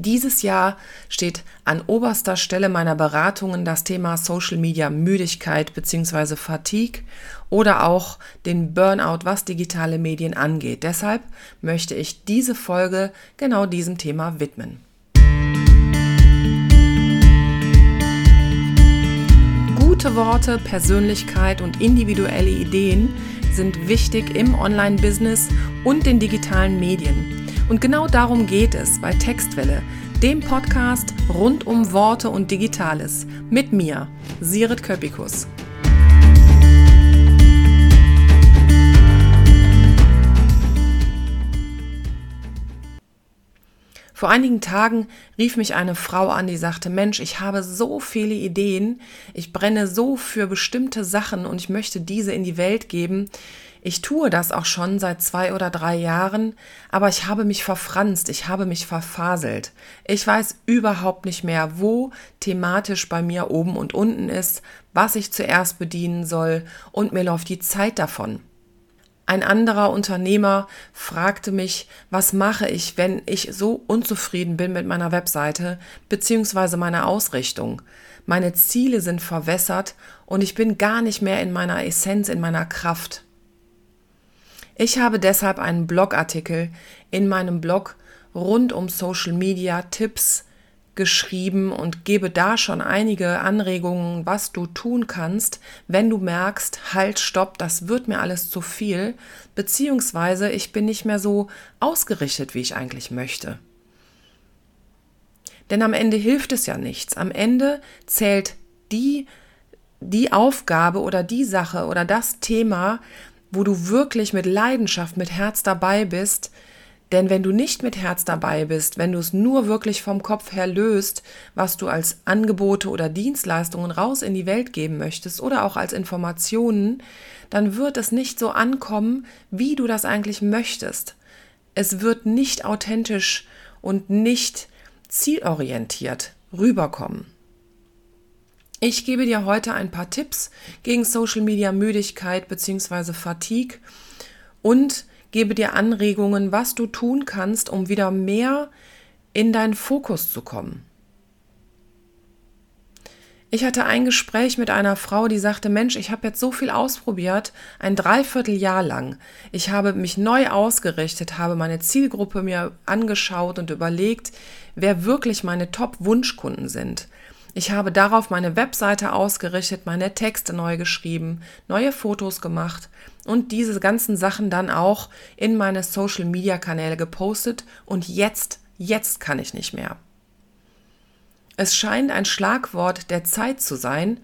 Dieses Jahr steht an oberster Stelle meiner Beratungen das Thema Social Media Müdigkeit bzw. Fatigue oder auch den Burnout, was digitale Medien angeht. Deshalb möchte ich diese Folge genau diesem Thema widmen. Gute Worte, Persönlichkeit und individuelle Ideen sind wichtig im Online-Business und den digitalen Medien. Und genau darum geht es bei Textwelle, dem Podcast rund um Worte und Digitales. Mit mir, Sirit Köpikus. Vor einigen Tagen rief mich eine Frau an, die sagte, Mensch, ich habe so viele Ideen, ich brenne so für bestimmte Sachen und ich möchte diese in die Welt geben. Ich tue das auch schon seit zwei oder drei Jahren, aber ich habe mich verfranst, ich habe mich verfaselt. Ich weiß überhaupt nicht mehr, wo thematisch bei mir oben und unten ist, was ich zuerst bedienen soll, und mir läuft die Zeit davon. Ein anderer Unternehmer fragte mich, was mache ich, wenn ich so unzufrieden bin mit meiner Webseite bzw. meiner Ausrichtung. Meine Ziele sind verwässert und ich bin gar nicht mehr in meiner Essenz, in meiner Kraft. Ich habe deshalb einen Blogartikel in meinem Blog rund um Social Media Tipps geschrieben und gebe da schon einige Anregungen, was du tun kannst, wenn du merkst, halt, stopp, das wird mir alles zu viel, beziehungsweise ich bin nicht mehr so ausgerichtet, wie ich eigentlich möchte. Denn am Ende hilft es ja nichts. Am Ende zählt die, die Aufgabe oder die Sache oder das Thema, wo du wirklich mit Leidenschaft, mit Herz dabei bist. Denn wenn du nicht mit Herz dabei bist, wenn du es nur wirklich vom Kopf her löst, was du als Angebote oder Dienstleistungen raus in die Welt geben möchtest oder auch als Informationen, dann wird es nicht so ankommen, wie du das eigentlich möchtest. Es wird nicht authentisch und nicht zielorientiert rüberkommen. Ich gebe dir heute ein paar Tipps gegen Social Media Müdigkeit bzw. Fatigue und gebe dir Anregungen, was du tun kannst, um wieder mehr in deinen Fokus zu kommen. Ich hatte ein Gespräch mit einer Frau, die sagte, Mensch, ich habe jetzt so viel ausprobiert, ein Dreivierteljahr lang. Ich habe mich neu ausgerichtet, habe meine Zielgruppe mir angeschaut und überlegt, wer wirklich meine Top-Wunschkunden sind. Ich habe darauf meine Webseite ausgerichtet, meine Texte neu geschrieben, neue Fotos gemacht und diese ganzen Sachen dann auch in meine Social-Media-Kanäle gepostet und jetzt, jetzt kann ich nicht mehr. Es scheint ein Schlagwort der Zeit zu sein,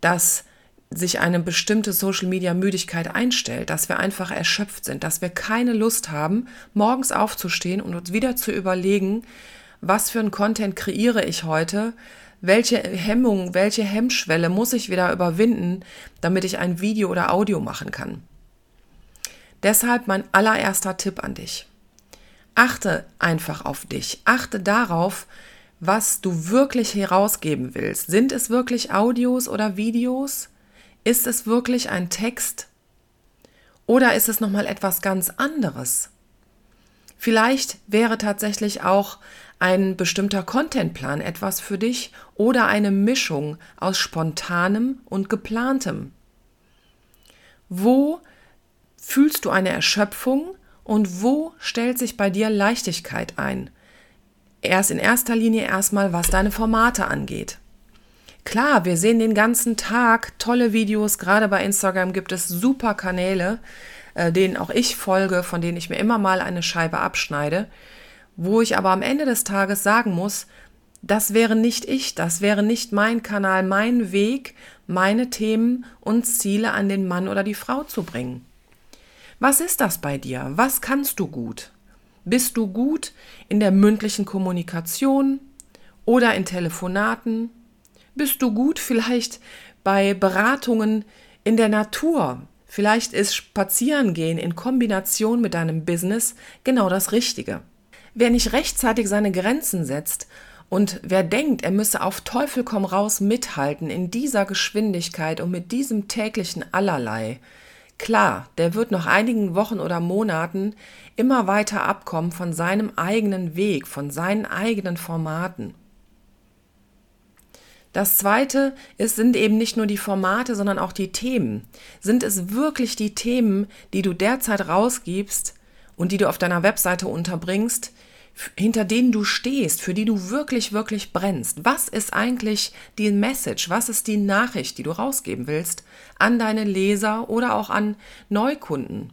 dass sich eine bestimmte Social-Media-Müdigkeit einstellt, dass wir einfach erschöpft sind, dass wir keine Lust haben, morgens aufzustehen und uns wieder zu überlegen, was für ein Content kreiere ich heute, welche Hemmung, welche Hemmschwelle muss ich wieder überwinden, damit ich ein Video oder Audio machen kann. Deshalb mein allererster Tipp an dich. Achte einfach auf dich. Achte darauf, was du wirklich herausgeben willst. Sind es wirklich Audios oder Videos? Ist es wirklich ein Text? Oder ist es nochmal etwas ganz anderes? Vielleicht wäre tatsächlich auch ein bestimmter Contentplan etwas für dich oder eine Mischung aus spontanem und geplantem? Wo fühlst du eine Erschöpfung und wo stellt sich bei dir Leichtigkeit ein? Erst in erster Linie erstmal, was deine Formate angeht. Klar, wir sehen den ganzen Tag tolle Videos, gerade bei Instagram gibt es super Kanäle, äh, denen auch ich folge, von denen ich mir immer mal eine Scheibe abschneide wo ich aber am Ende des Tages sagen muss, das wäre nicht ich, das wäre nicht mein Kanal, mein Weg, meine Themen und Ziele an den Mann oder die Frau zu bringen. Was ist das bei dir? Was kannst du gut? Bist du gut in der mündlichen Kommunikation oder in Telefonaten? Bist du gut vielleicht bei Beratungen in der Natur? Vielleicht ist Spazierengehen in Kombination mit deinem Business genau das Richtige. Wer nicht rechtzeitig seine Grenzen setzt und wer denkt, er müsse auf Teufel komm raus mithalten in dieser Geschwindigkeit und mit diesem täglichen Allerlei, Klar, der wird nach einigen Wochen oder Monaten immer weiter abkommen von seinem eigenen Weg, von seinen eigenen Formaten. Das zweite ist, sind eben nicht nur die Formate, sondern auch die Themen. Sind es wirklich die Themen, die du derzeit rausgibst und die du auf deiner Webseite unterbringst, hinter denen du stehst, für die du wirklich, wirklich brennst? Was ist eigentlich die Message? Was ist die Nachricht, die du rausgeben willst an deine Leser oder auch an Neukunden?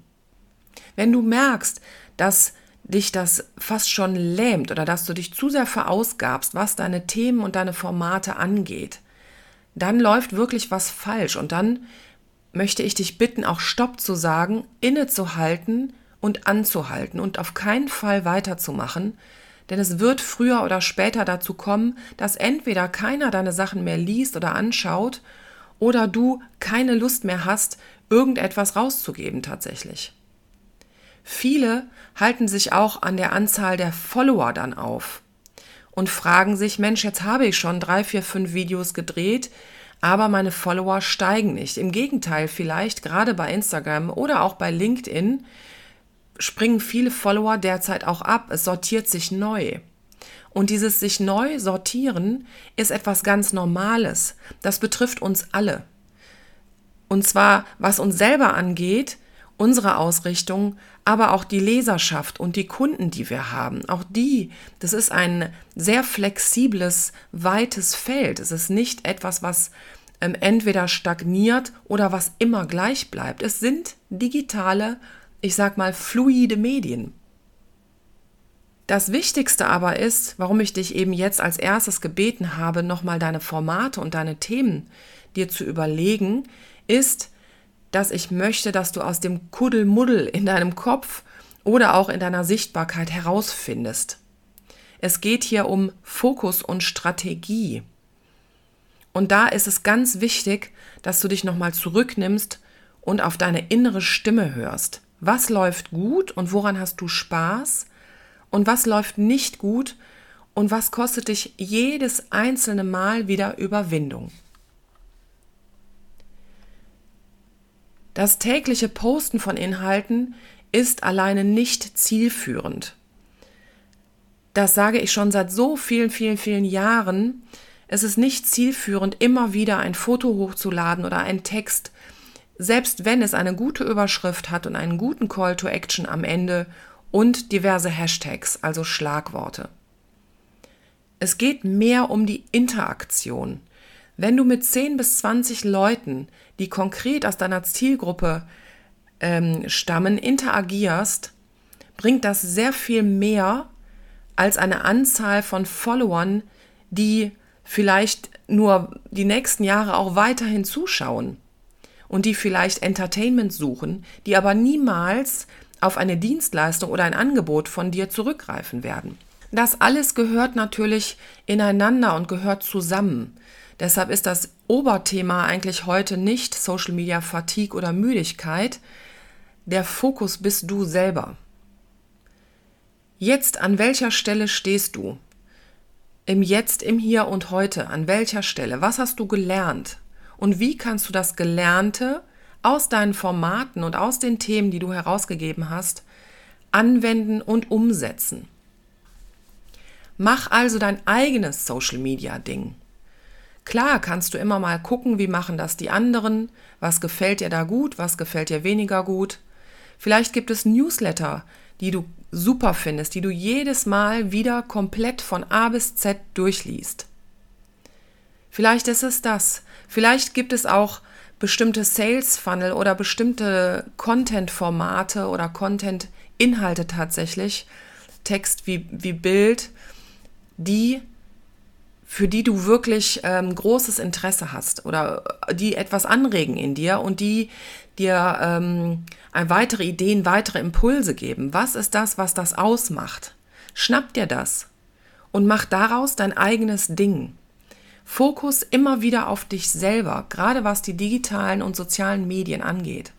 Wenn du merkst, dass dich das fast schon lähmt oder dass du dich zu sehr verausgabst, was deine Themen und deine Formate angeht, dann läuft wirklich was falsch und dann möchte ich dich bitten, auch Stopp zu sagen, innezuhalten und anzuhalten und auf keinen Fall weiterzumachen, denn es wird früher oder später dazu kommen, dass entweder keiner deine Sachen mehr liest oder anschaut oder du keine Lust mehr hast, irgendetwas rauszugeben tatsächlich. Viele halten sich auch an der Anzahl der Follower dann auf und fragen sich, Mensch, jetzt habe ich schon drei, vier, fünf Videos gedreht, aber meine Follower steigen nicht. Im Gegenteil, vielleicht gerade bei Instagram oder auch bei LinkedIn springen viele Follower derzeit auch ab. Es sortiert sich neu. Und dieses sich neu sortieren ist etwas ganz Normales. Das betrifft uns alle. Und zwar, was uns selber angeht, unsere Ausrichtung, aber auch die Leserschaft und die Kunden, die wir haben. Auch die, das ist ein sehr flexibles, weites Feld. Es ist nicht etwas, was ähm, entweder stagniert oder was immer gleich bleibt. Es sind digitale ich sag mal, fluide Medien. Das Wichtigste aber ist, warum ich dich eben jetzt als erstes gebeten habe, nochmal deine Formate und deine Themen dir zu überlegen, ist, dass ich möchte, dass du aus dem Kuddelmuddel in deinem Kopf oder auch in deiner Sichtbarkeit herausfindest. Es geht hier um Fokus und Strategie. Und da ist es ganz wichtig, dass du dich nochmal zurücknimmst und auf deine innere Stimme hörst. Was läuft gut und woran hast du Spaß? Und was läuft nicht gut und was kostet dich jedes einzelne Mal wieder Überwindung? Das tägliche Posten von Inhalten ist alleine nicht zielführend. Das sage ich schon seit so vielen, vielen, vielen Jahren. Es ist nicht zielführend, immer wieder ein Foto hochzuladen oder einen Text selbst wenn es eine gute Überschrift hat und einen guten Call to Action am Ende und diverse Hashtags, also Schlagworte. Es geht mehr um die Interaktion. Wenn du mit 10 bis 20 Leuten, die konkret aus deiner Zielgruppe ähm, stammen, interagierst, bringt das sehr viel mehr als eine Anzahl von Followern, die vielleicht nur die nächsten Jahre auch weiterhin zuschauen und die vielleicht Entertainment suchen, die aber niemals auf eine Dienstleistung oder ein Angebot von dir zurückgreifen werden. Das alles gehört natürlich ineinander und gehört zusammen. Deshalb ist das Oberthema eigentlich heute nicht Social Media Fatigue oder Müdigkeit. Der Fokus bist du selber. Jetzt, an welcher Stelle stehst du? Im Jetzt, im Hier und heute, an welcher Stelle? Was hast du gelernt? Und wie kannst du das Gelernte aus deinen Formaten und aus den Themen, die du herausgegeben hast, anwenden und umsetzen. Mach also dein eigenes Social-Media-Ding. Klar kannst du immer mal gucken, wie machen das die anderen, was gefällt dir da gut, was gefällt dir weniger gut. Vielleicht gibt es Newsletter, die du super findest, die du jedes Mal wieder komplett von A bis Z durchliest. Vielleicht ist es das. Vielleicht gibt es auch bestimmte Sales Funnel oder bestimmte Content-Formate oder Content-Inhalte tatsächlich, Text wie, wie Bild, die für die du wirklich ähm, großes Interesse hast oder die etwas anregen in dir und die dir ähm, weitere Ideen, weitere Impulse geben. Was ist das, was das ausmacht? Schnapp dir das und mach daraus dein eigenes Ding. Fokus immer wieder auf dich selber, gerade was die digitalen und sozialen Medien angeht.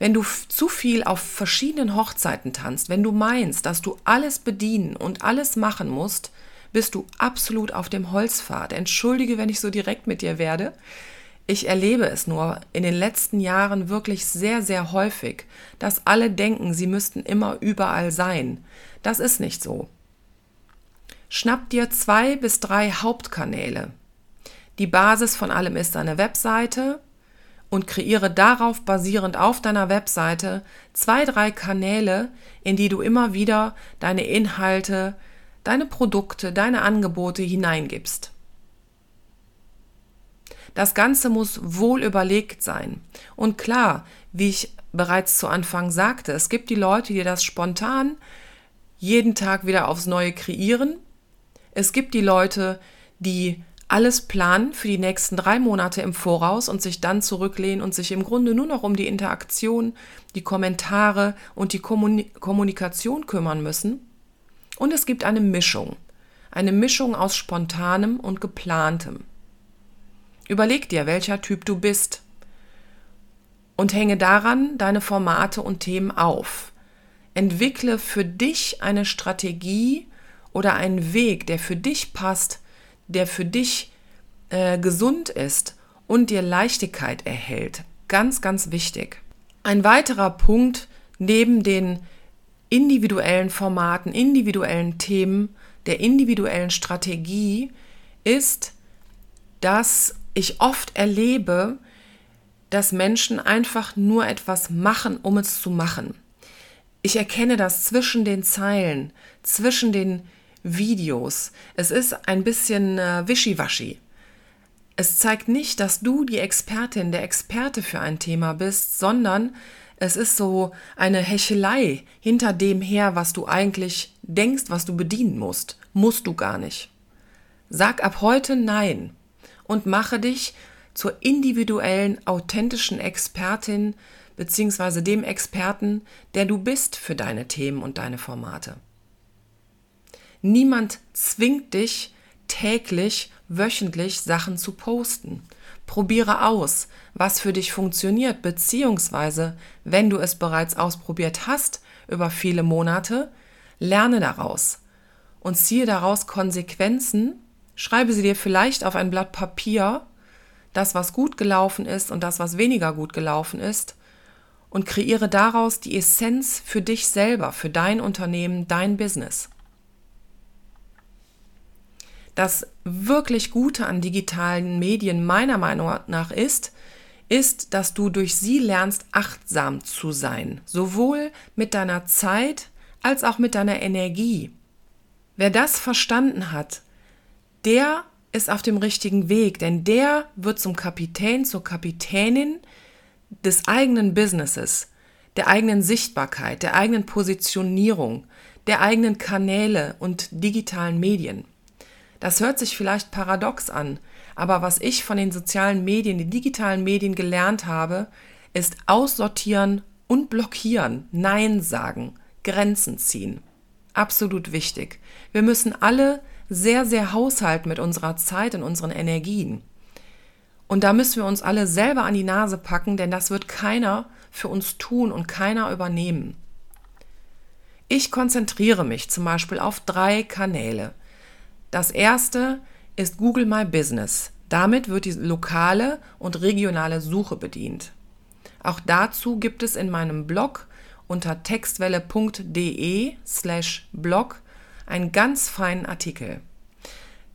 Wenn du zu viel auf verschiedenen Hochzeiten tanzt, wenn du meinst, dass du alles bedienen und alles machen musst, bist du absolut auf dem Holzpfad. Entschuldige, wenn ich so direkt mit dir werde. Ich erlebe es nur in den letzten Jahren wirklich sehr, sehr häufig, dass alle denken, sie müssten immer überall sein. Das ist nicht so. Schnapp dir zwei bis drei Hauptkanäle. Die Basis von allem ist deine Webseite und kreiere darauf basierend auf deiner Webseite zwei, drei Kanäle, in die du immer wieder deine Inhalte, deine Produkte, deine Angebote hineingibst. Das Ganze muss wohl überlegt sein. Und klar, wie ich bereits zu Anfang sagte, es gibt die Leute, die das spontan jeden Tag wieder aufs Neue kreieren. Es gibt die Leute, die alles planen für die nächsten drei Monate im Voraus und sich dann zurücklehnen und sich im Grunde nur noch um die Interaktion, die Kommentare und die Kommunikation kümmern müssen. Und es gibt eine Mischung. Eine Mischung aus spontanem und geplantem. Überleg dir, welcher Typ du bist und hänge daran deine Formate und Themen auf. Entwickle für dich eine Strategie oder einen Weg, der für dich passt, der für dich äh, gesund ist und dir Leichtigkeit erhält. Ganz, ganz wichtig. Ein weiterer Punkt neben den individuellen Formaten, individuellen Themen, der individuellen Strategie ist, dass ich oft erlebe, dass Menschen einfach nur etwas machen, um es zu machen. Ich erkenne das zwischen den Zeilen, zwischen den Videos. Es ist ein bisschen äh, wischiwaschi. Es zeigt nicht, dass du die Expertin, der Experte für ein Thema bist, sondern es ist so eine Hechelei hinter dem her, was du eigentlich denkst, was du bedienen musst. Musst du gar nicht. Sag ab heute Nein und mache dich zur individuellen, authentischen Expertin bzw. dem Experten, der du bist für deine Themen und deine Formate. Niemand zwingt dich täglich, wöchentlich Sachen zu posten. Probiere aus, was für dich funktioniert, beziehungsweise, wenn du es bereits ausprobiert hast über viele Monate, lerne daraus und ziehe daraus Konsequenzen Schreibe sie dir vielleicht auf ein Blatt Papier, das, was gut gelaufen ist und das, was weniger gut gelaufen ist, und kreiere daraus die Essenz für dich selber, für dein Unternehmen, dein Business. Das wirklich Gute an digitalen Medien meiner Meinung nach ist, ist, dass du durch sie lernst, achtsam zu sein, sowohl mit deiner Zeit als auch mit deiner Energie. Wer das verstanden hat, der ist auf dem richtigen Weg, denn der wird zum Kapitän, zur Kapitänin des eigenen Businesses, der eigenen Sichtbarkeit, der eigenen Positionierung, der eigenen Kanäle und digitalen Medien. Das hört sich vielleicht paradox an, aber was ich von den sozialen Medien, den digitalen Medien gelernt habe, ist aussortieren und blockieren, Nein sagen, Grenzen ziehen. Absolut wichtig. Wir müssen alle sehr, sehr haushalten mit unserer Zeit und unseren Energien. Und da müssen wir uns alle selber an die Nase packen, denn das wird keiner für uns tun und keiner übernehmen. Ich konzentriere mich zum Beispiel auf drei Kanäle. Das erste ist Google My Business. Damit wird die lokale und regionale Suche bedient. Auch dazu gibt es in meinem Blog unter textwelle.de slash blog einen ganz feinen Artikel.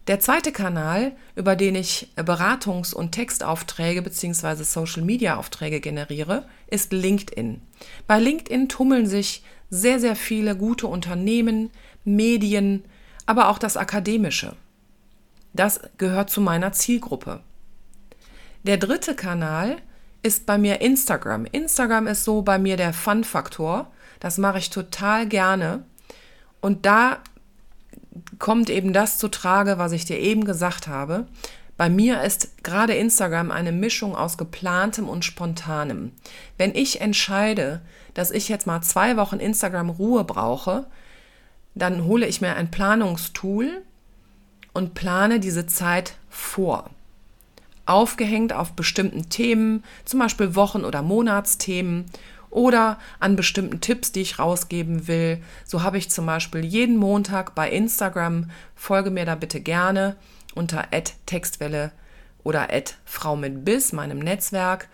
Der zweite Kanal, über den ich Beratungs- und Textaufträge bzw. Social-Media-Aufträge generiere, ist LinkedIn. Bei LinkedIn tummeln sich sehr, sehr viele gute Unternehmen, Medien, aber auch das Akademische. Das gehört zu meiner Zielgruppe. Der dritte Kanal ist bei mir Instagram. Instagram ist so bei mir der Fun-Faktor. Das mache ich total gerne. Und da kommt eben das zu Trage, was ich dir eben gesagt habe. Bei mir ist gerade Instagram eine Mischung aus geplantem und spontanem. Wenn ich entscheide, dass ich jetzt mal zwei Wochen Instagram Ruhe brauche, dann hole ich mir ein Planungstool und plane diese Zeit vor. Aufgehängt auf bestimmten Themen, zum Beispiel Wochen- oder Monatsthemen oder an bestimmten Tipps, die ich rausgeben will. So habe ich zum Beispiel jeden Montag bei Instagram, folge mir da bitte gerne unter Textwelle oder Frau mit Biss, meinem Netzwerk.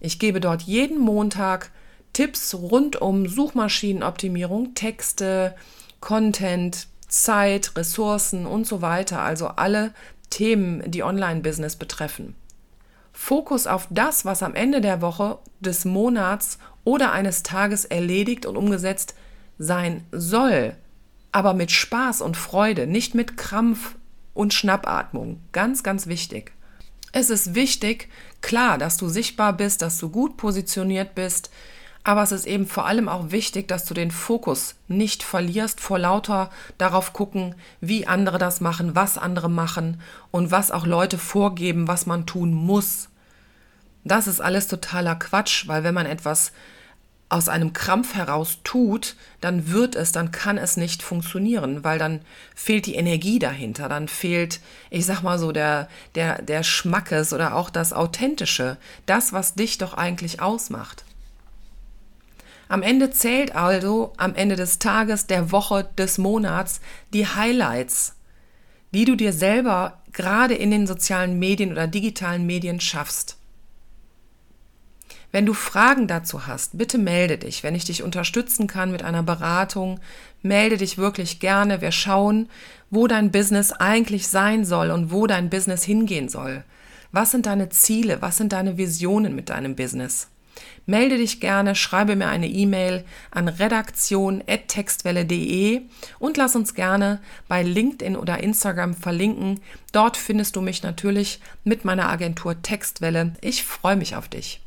Ich gebe dort jeden Montag Tipps rund um Suchmaschinenoptimierung, Texte, Content, Zeit, Ressourcen und so weiter, also alle Themen, die Online-Business betreffen. Fokus auf das, was am Ende der Woche, des Monats oder eines Tages erledigt und umgesetzt sein soll, aber mit Spaß und Freude, nicht mit Krampf und Schnappatmung. Ganz, ganz wichtig. Es ist wichtig, klar, dass du sichtbar bist, dass du gut positioniert bist, aber es ist eben vor allem auch wichtig, dass du den Fokus nicht verlierst vor lauter darauf gucken, wie andere das machen, was andere machen und was auch Leute vorgeben, was man tun muss. Das ist alles totaler Quatsch, weil wenn man etwas aus einem Krampf heraus tut, dann wird es, dann kann es nicht funktionieren, weil dann fehlt die Energie dahinter, dann fehlt, ich sag mal so, der, der, der Schmackes oder auch das Authentische, das, was dich doch eigentlich ausmacht. Am Ende zählt also am Ende des Tages, der Woche, des Monats die Highlights, die du dir selber gerade in den sozialen Medien oder digitalen Medien schaffst. Wenn du Fragen dazu hast, bitte melde dich. Wenn ich dich unterstützen kann mit einer Beratung, melde dich wirklich gerne. Wir schauen, wo dein Business eigentlich sein soll und wo dein Business hingehen soll. Was sind deine Ziele? Was sind deine Visionen mit deinem Business? Melde dich gerne, schreibe mir eine E-Mail an redaktion.textwelle.de und lass uns gerne bei LinkedIn oder Instagram verlinken. Dort findest du mich natürlich mit meiner Agentur Textwelle. Ich freue mich auf dich.